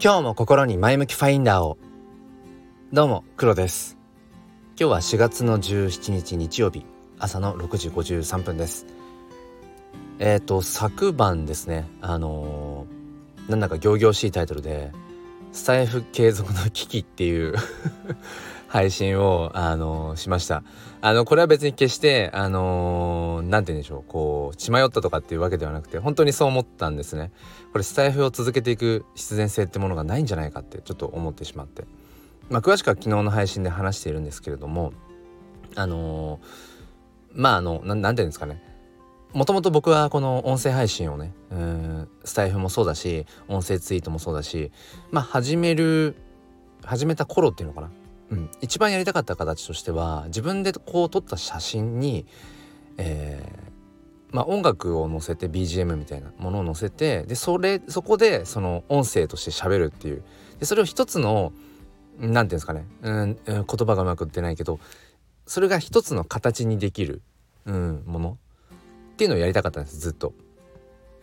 今日も心に前向きファインダーを。どうも黒です。今日は4月の17日日曜日。朝の6時53分です。えっ、ー、と昨晩ですね。あのー、なんだか仰々しいタイトルでスタイフ継続の危機っていう配信を、あのしました。あの、これは別に決して、あのー、なんて言うんでしょう、こう、血迷ったとかっていうわけではなくて、本当にそう思ったんですね。これ、スタイフを続けていく必然性ってものがないんじゃないかって、ちょっと思ってしまって。まあ、詳しくは昨日の配信で話しているんですけれども、あのー、まあ、あの、ななんて言うんですかね。もともと僕はこの音声配信をね、うん、スタイフもそうだし、音声ツイートもそうだし、まあ、始める、始めた頃っていうのかな。うん、一番やりたかった形としては自分でこう撮った写真に、えー、まあ、音楽を載せて BGM みたいなものを載せてでそれそこでその音声として喋るっていう。でそれを一つの何て言うんですかね、うん、言葉がうまくってないけどそれが一つの形にできる、うん、もの。っていうのをやりたかったんですずっと。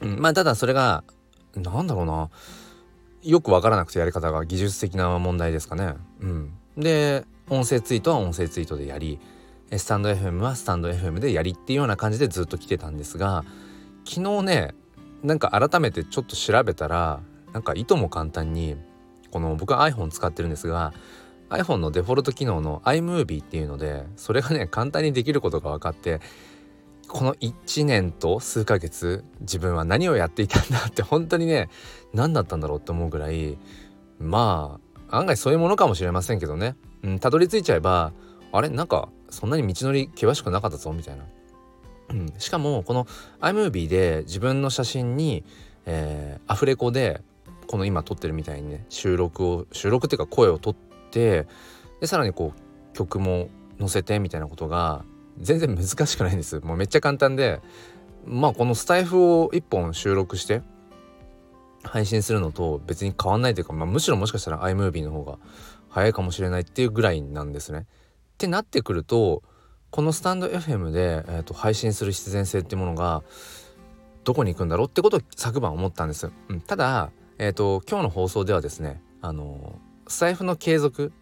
うん、まあただそれがなんだろうな。よく分からなくてやり方が。技術的な問題ですかね。うん、で音声ツイートは音声ツイートでやりスタンド FM はスタンド FM でやりっていうような感じでずっと来てたんですが昨日ねなんか改めてちょっと調べたらなんかいとも簡単にこの僕は iPhone 使ってるんですが iPhone のデフォルト機能の iMovie っていうのでそれがね簡単にできることが分かってこの1年と数ヶ月自分は何をやっていたんだって本当にね何だったんだろうって思うぐらいまあ案外そういうものかもしれませんけどね。うんたどり着いちゃえばあれ？なんかそんなに道のり険しくなかったぞ？みたいな、うん、しかもこの iMovie で自分の写真に、えー、アフレコでこの今撮ってるみたいにね収録を収録っていうか声を撮ってでさらにこう曲も載せてみたいなことが全然難しくないんです。もうめっちゃ簡単でまあこのスタイフを1本収録して配信するのと別に変わんないというか、まあ、むしろもしかしたら iMovie の方が早いかもしれないっていうぐらいなんですね。ってなってくるとこのスタンド FM で、えーと、配信する必然性ってものがどこに行くんだろうってことを昨晩思ったんです。うん、ただ、えーと、今日の放送ではですねあのスタイフの継続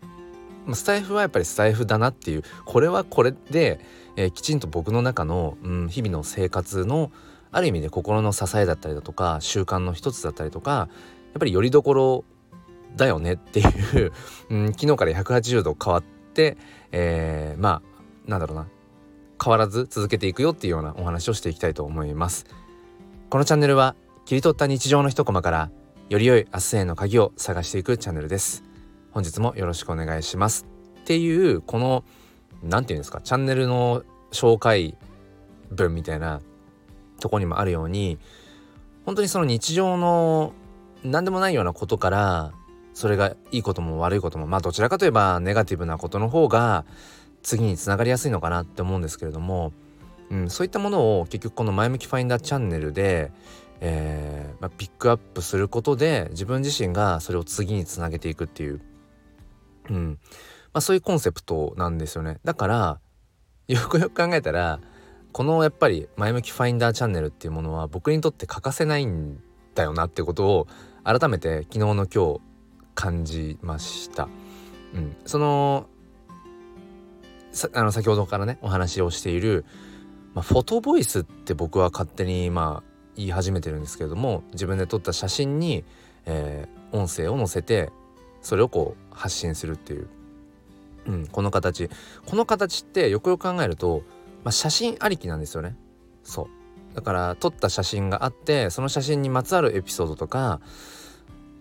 スタイフはやっぱりスタイフだなっていうこれはこれで、えー、きちんと僕の中の、うん、日々の生活のある意味で心の支えだったりだとか習慣の一つだったりとかやっぱりよりどころだよねっていう うん、昨日から180度変わって、えー、まあなんだろうな変わらず続けていくよっていうようなお話をしていきたいと思います。このチャンネルは切り取った日常の一コマからより良い明日への鍵を探していくチャンネルです。本日もよろしくお願いします。っていうこの何て言うんですかチャンネルの紹介文みたいなとこにもあるように本当にその日常の何でもないようなことからそれがいいことも悪いこともまあどちらかといえばネガティブなことの方が次につながりやすいのかなって思うんですけれども、うん、そういったものを結局この「前向きファインダーチャンネルで」えーまあ、ピックアップすることで自分自身がそれを次につなげていくっていう、うんまあ、そういうコンセプトなんですよね。だからよくよく考えたらこのやっぱり前向きファインダーチャンネルっていうものは僕にとって欠かせないんだよなってことを改めて昨日の今日感じました。うん、そのあの先ほどからねお話をしている、まあ、フォトボイスって僕は勝手にまあ言い始めてるんですけれども自分で撮った写真に、えー、音声を載せてそれをこう発信するっていう、うん、この形。この形ってよくよく考えるとまあ、写真ありきなんですよね。そう。だから撮った写真があってその写真にまつわるエピソードとか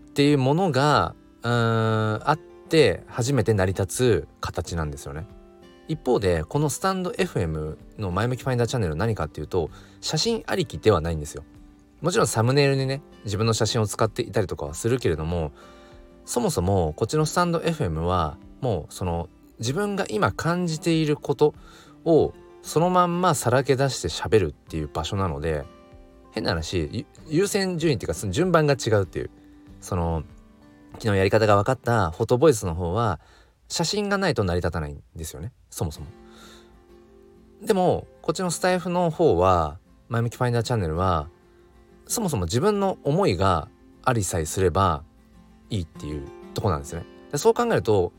っていうものがうーんあって初めて成り立つ形なんですよね。一方でこのスタンド FM の前向きファインダーチャンネル何かっていうと写真ありきではないんですよ。もちろんサムネイルにね自分の写真を使っていたりとかはするけれどもそもそもこっちのスタンド FM はもうその自分が今感じていることをそのまんまさらけ出して喋るっていう場所なので変な話優先順位っていうかその順番が違うっていうその昨日やり方が分かったフォトボイスの方は写真がないと成り立たないんですよねそもそも。でもこっちのスタイフの方は前向きファインダーチャンネルはそもそも自分の思いがありさえすればいいっていうとこなんですね。でそう考えると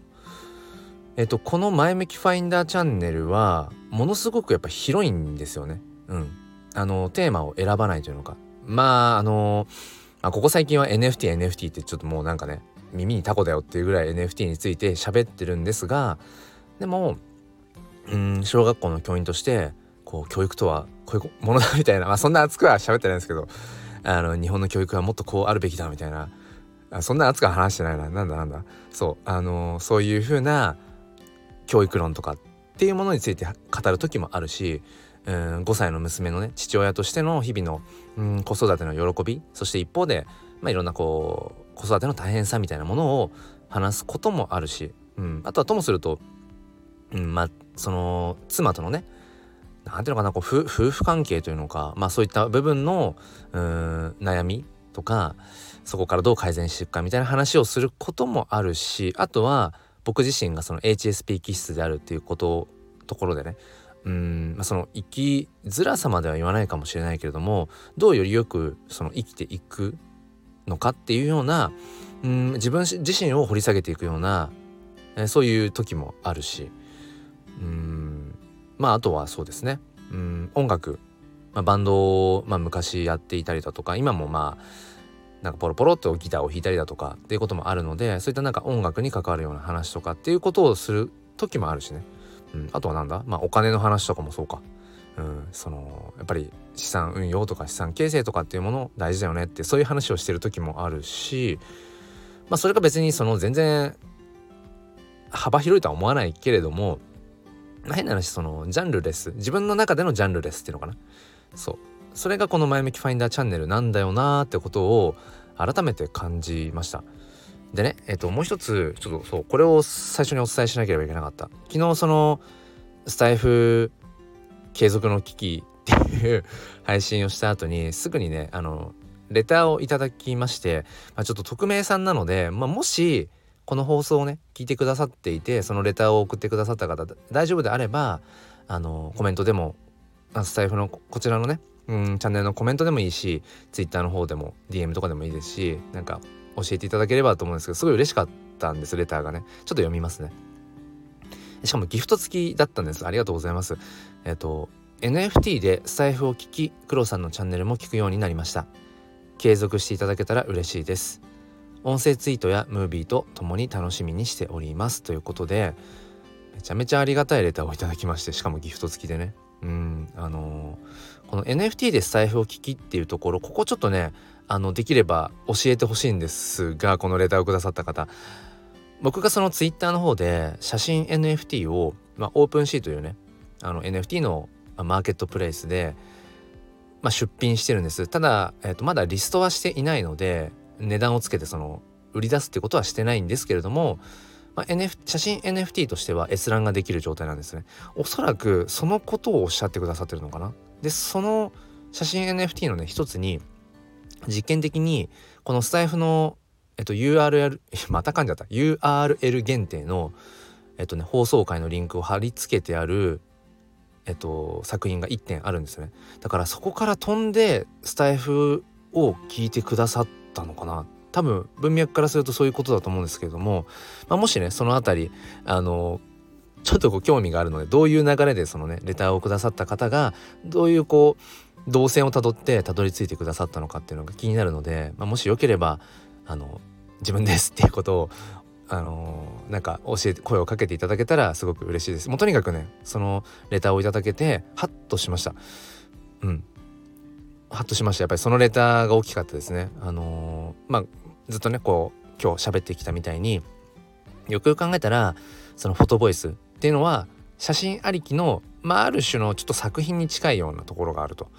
えっとこの前向きファインダーチャンネルはものすごくやっぱ広いんですよね。うん。あのテーマを選ばないというのか。まああのまあ、ここ最近は NFT NFT ってちょっともうなんかね耳にタコだよっていうぐらい NFT について喋ってるんですがでもうん小学校の教員としてこう教育とはこういうものだみたいな、まあ、そんな熱くは喋ってないんですけどあの日本の教育はもっとこうあるべきだみたいなあそんな熱くは話してないななんだなんだそうあのそういう風な教育論とかってっていうものについて語る時もあるしうん5歳の娘のね父親としての日々のうん子育ての喜びそして一方で、まあ、いろんなこう子育ての大変さみたいなものを話すこともあるし、うん、あとはともすると、うん、まあその妻とのね何ていうのかなこう夫婦関係というのかまあそういった部分のうん悩みとかそこからどう改善していくかみたいな話をすることもあるしあとは僕自身がその HSP 気質であるっていうことところでねうん、まあ、その生きづらさまでは言わないかもしれないけれどもどうよりよくその生きていくのかっていうようなうん自分自身を掘り下げていくような、え、そういう時もあるしうんまああとはそうですねうん音楽、まあ、バンドを、まあ、昔やっていたりだとか今もまあなんかポロポロっとギターを弾いたりだとかっていうこともあるのでそういったなんか音楽に関わるような話とかっていうことをする時もあるしね、うん、あとはなんだ？まあお金の話とかもそうか、うん、そのやっぱり資産運用とか資産形成とかっていうもの大事だよねってそういう話をしてる時もあるしまあそれが別にその全然幅広いとは思わないけれども変な話そのジャンルレス。自分の中でのジャンルレスっていうのかな。そう。それがこの前向きファインダーチャンネルなんだよなーってことを改めて感じました。でねえっともう一つちょっとそうこれを最初にお伝えしなければいけなかった。昨日そのスタイフ継続の危機っていう配信をした後にすぐにねあのレターをいただきまして、まあ、ちょっと匿名さんなので、まあ、もしこの放送をね聞いてくださっていてそのレターを送ってくださった方大丈夫であればあのコメントでもスタイフのこちらのねうんチャンネルのコメントでもいいし Twitter の方でも DM とかでもいいですしなんか教えていただければと思うんですけどすごい嬉しかったんですレターがね。ちょっと読みますね。しかもギフト付きだったんです。ありがとうございます。えっ、と NFT でスタイフを聞き黒さんのチャンネルも聞くようになりました。継続していただけたら嬉しいです。音声ツイートやムービーとともに楽しみにしております。ということでめちゃめちゃありがたいレターをいただきましてしかもギフト付きでね。うんあのー、この NFT でスタイフを聞きっていうところここちょっとねあのできれば教えてほしいんですがこのレターをくださった方。僕がそのツイッターの方で写真 NFT を、まあ、オープンシーというねあの NFT のマーケットプレイスで、まあ、出品してるんです。ただ、えー、とまだリストはしていないので値段をつけてその売り出すってことはしてないんですけれども、まあ、NF 写真 NFT としては閲覧ができる状態なんですね。おそらくそのことをおっしゃってくださってるのかな。でその写真 NFT のね一つに実験的にこのスタイフのえっと URL また噛んじゃった。URL 限定のえっとね放送回のリンクを貼り付けてあるえっと、作品が1点あるんですよね。だからそこから飛んでスタイフを聞いてくださったのかな。多分文脈からするとそういうことだと思うんですけれども、まあ、もしねその辺りあのちょっとこう興味があるのでどういう流れでそのねレターをくださった方がどういうこう動線をたどってたどり着いてくださったのかっていうのが気になるので、まあ、もしよければあの自分ですっていうことをあのー、なんか教えて声をかけていただけたらすごく嬉しいです。もうとにかくねそのレターをいただけてハッとしました。うん。ハッとしました。やっぱりそのレターが大きかったですね。あのー、まあずっとねこう今日喋ってきたみたいによくよく考えたらそのフォトボイスっていうのは写真ありきのまあある種のちょっと作品に近いようなところがあると。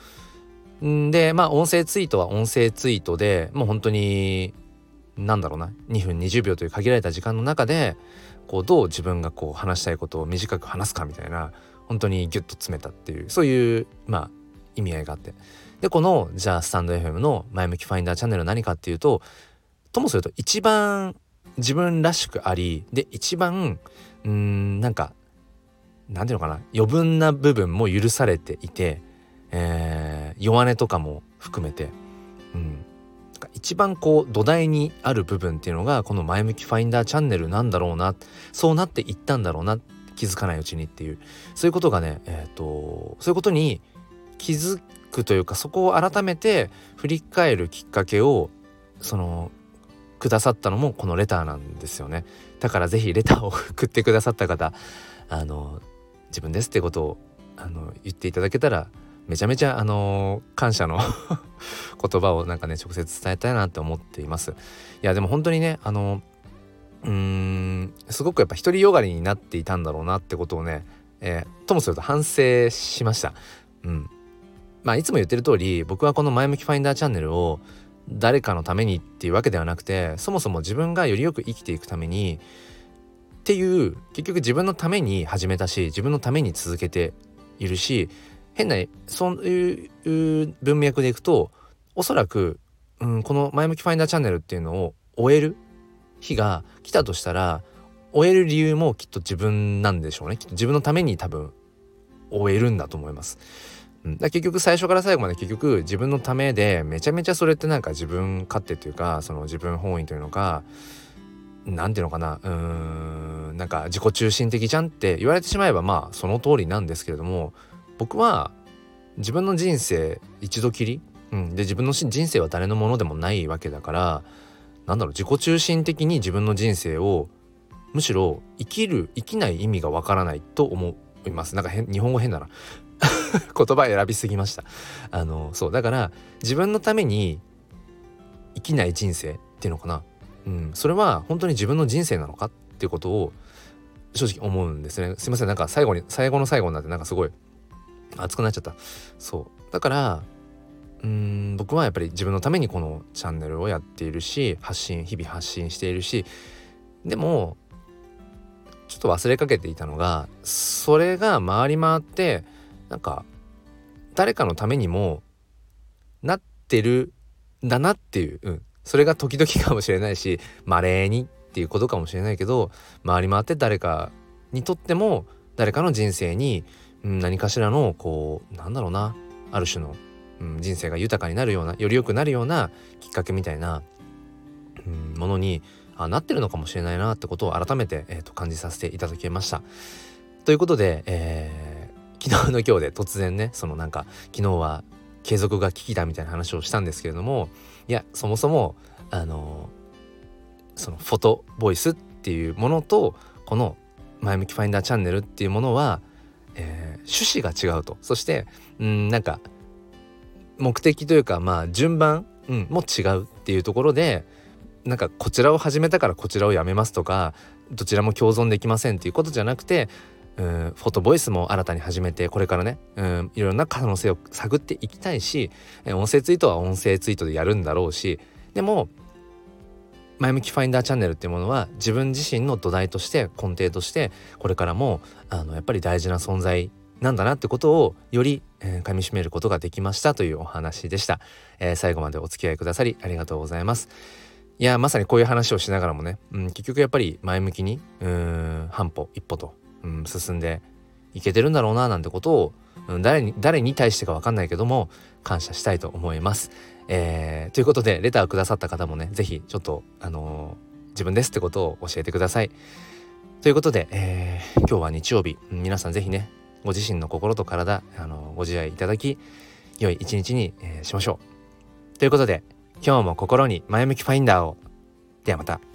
でまあ音声ツイートは音声ツイートでもう本当になんだろうな2分20秒という限られた時間の中でこうどう自分がこう話したいことを短く話すかみたいな本当にギュッと詰めたっていうそういうまあ意味合いがあってでこのじゃあスタンド FM の前向きファインダーチャンネルは何かっていうとともすると一番自分らしくありで一番うーんなんかなんていうのかな余分な部分も許されていて、えー、弱音とかも含めて、うん、一番こう土台にある部分っていうのがこの前向きファインダーチャンネルなんだろうなそうなっていったんだろうな気づかないうちにっていう。そういうことがねえっ、ー、とそういうことに気づくというかそこを改めて振り返るきっかけをそのくださったのもこのレターなんですよね。だから是非レターを送ってくださった方あの自分ですってことをあの言っていただけたらめちゃめちゃあの感謝の 言葉をなんかね直接伝えたいなって思っています。いやでも本当にねあのうーんすごくやっぱ独りよがりになっていたんだろうなってことをね、えー、ともすると反省しました。うん。まあいつも言ってる通り僕はこの前向きファインダーチャンネルを誰かのためにっていうわけではなくてそもそも自分がよりよく生きていくためにっていう結局自分のために始めたし自分のために続けているし変なそういう文脈でいくとおそらく、うん、この前向きファインダーチャンネルっていうのを終える日が来たとしたら終える理由もきっと自分なんでしょうねきっと自分のために多分終えるんだと思います。うん、だ結局最初から最後まで結局自分のためでめちゃめちゃそれってなんか自分勝手というかその自分本位というのか何ていうのかなうーんなんか自己中心的じゃんって言われてしまえばまあその通りなんですけれども僕は自分の人生一度きり、うん、で自分の人生は誰のものでもないわけだからなんだろう自己中心的に自分の人生をむしろ生きる生きない意味がわからないと思います。なんか日本語変だな。言葉選びすぎました。あのそうだから自分のために生きない人生っていうのかな、うん、それは本当に自分の人生なのかっていうことを正直思うんですね。すいませんなんか最後に最後の最後になってなんかすごい熱くなっちゃった。そう。だからうん僕はやっぱり自分のためにこのチャンネルをやっているし発信日々発信しているしでもちょっと忘れかけていたのがそれが回り回ってなんか誰かのためにもなってるんだなっていう、うん、それが時々かもしれないしまれにっていうことかもしれないけど回り回って誰かにとっても誰かの人生にうん、何かしらのこうなんだろうなある種の、うん、人生が豊かになるようなより良くなるようなきっかけみたいな、うん、ものにあなってるのかもしれないなってことを改めて、えーと、感じさせていただきました。ということで、えー、昨日の今日で突然ねそのなんか昨日は継続が危機だみたいな話をしたんですけれどもいやそもそもあのそのフォトボイスっていうものとこの前向きファインダーチャンネルっていうものはえー、趣旨が違うと。そしてうんなんか目的というかまあ順番、うん、も違うっていうところでなんかこちらを始めたからこちらをやめますとかどちらも共存できませんっていうことじゃなくてうんフォトボイスも新たに始めてこれからねうんいろんな可能性を探っていきたいし音声ツイートは音声ツイートでやるんだろうしでも前向きファインダーチャンネルっていうものは自分自身の土台として根底としてこれからもあのやっぱり大事な存在なんだなってことをより、えー、噛みしめることができましたというお話でした、えー、最後までお付き合いくださりありがとうございます。いやまさにこういう話をしながらもね、うん、結局やっぱり前向きにうん半歩一歩と、うん、進んでいけてるんだろうななんてことを、うん、誰に誰に対してか分かんないけども感謝したいと思いますえー、ということでレターくださった方もね是非ちょっとあのー、自分ですってことを教えてください。ということで、えー、今日は日曜日皆さん是非ねご自身の心と体、あのご自愛いただき良い一日に、え、しましょう。ということで今日も心に前向きファインダーを。ではまた。